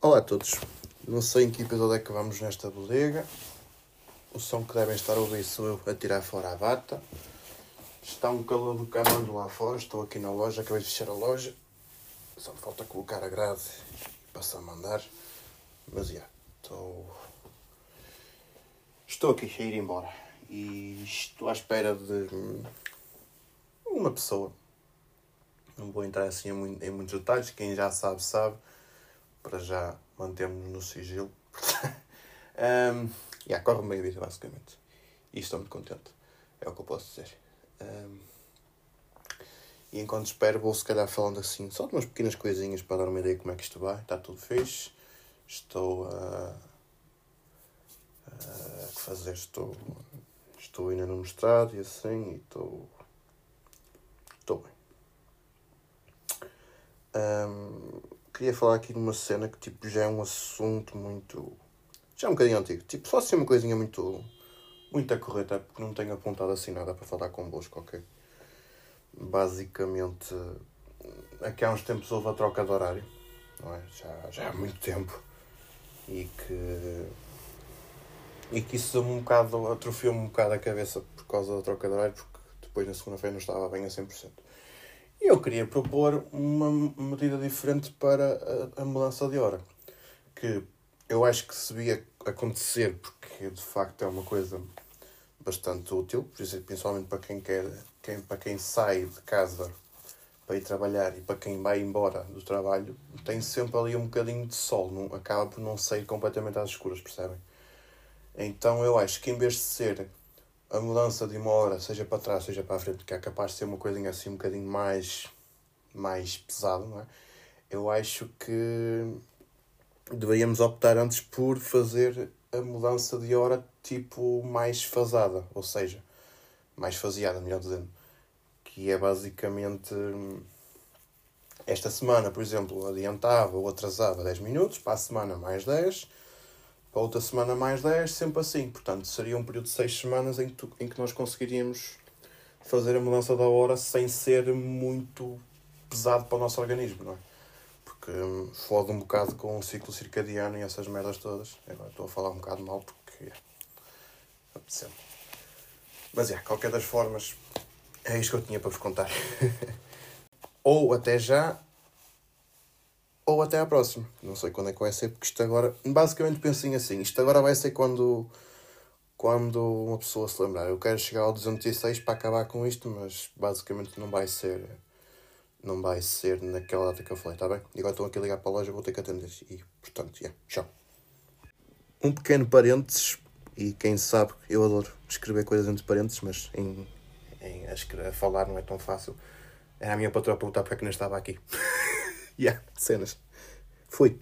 a todos. Não sei em que episódio é que vamos nesta bodega. O som que devem estar a ouvir sou eu a tirar fora a bata. Está um calor do caralho lá fora. Estou aqui na loja, acabei de fechar a loja. Só me falta colocar a grade e passar a mandar. Mas já, estou. Estou aqui a ir embora. E estou à espera de uma pessoa. Não vou entrar assim em muitos detalhes. Quem já sabe, sabe. Para já mantemos no sigilo. um, yeah, corre a vida, basicamente. E estou muito contente. É o que eu posso dizer. Um, e enquanto espero, vou se calhar falando assim, só de umas pequenas coisinhas para dar uma ideia de como é que isto vai. Está tudo fixe. Estou a. a fazer? Estou. Estou ainda no mestrado e assim, e estou. Estou bem. Um, queria falar aqui de uma cena que tipo, já é um assunto muito. já é um bocadinho antigo. Tipo, só assim uma coisinha muito. muito a correr, até porque não tenho apontado assim nada para falar convosco, ok? Basicamente, aqui há uns tempos houve a troca de horário, não é? Já, já há muito tempo. E que. e que isso um bocado. atrofiou-me um bocado a cabeça por causa da troca de horário, porque depois na segunda-feira não estava bem a 100%. Eu queria propor uma medida diferente para a, a mudança de hora. Que eu acho que se devia acontecer, porque de facto é uma coisa bastante útil, principalmente para quem quer, quem, para quem sai de casa para ir trabalhar e para quem vai embora do trabalho, tem sempre ali um bocadinho de sol, não, acaba por não sair completamente às escuras, percebem? Então eu acho que em vez de ser a mudança de uma hora, seja para trás, seja para a frente, que é capaz de ser uma coisinha assim um bocadinho mais, mais pesado, não é? Eu acho que deveríamos optar antes por fazer a mudança de hora tipo mais fazada, ou seja, mais faseada, melhor dizendo. Que é basicamente esta semana, por exemplo, adiantava ou atrasava 10 minutos, para a semana mais 10, para outra semana mais 10, sempre assim. Portanto, seria um período de 6 semanas em que, tu- em que nós conseguiríamos fazer a mudança da hora sem ser muito pesado para o nosso organismo, não é? Porque hum, fode um bocado com o ciclo circadiano e essas merdas todas. Agora estou a falar um bocado mal porque é, apeteceu. Mas é, qualquer das formas, é isto que eu tinha para vos contar. ou até já, ou até à próxima. Não sei quando é que vai ser, porque isto agora. Basicamente pensem assim: isto agora vai ser quando. Quando uma pessoa se lembrar, eu quero chegar ao 206 para acabar com isto, mas basicamente não vai ser. Não vai ser naquela data que eu falei, está bem? E agora estou aqui a ligar para a loja, vou ter que atender. E portanto, yeah, tchau. Um pequeno parênteses, e quem sabe, eu adoro escrever coisas entre parênteses, mas em, em a, escrever, a falar não é tão fácil. Era a minha patroa perguntar porque é que não estava aqui. yeah, cenas. Fui.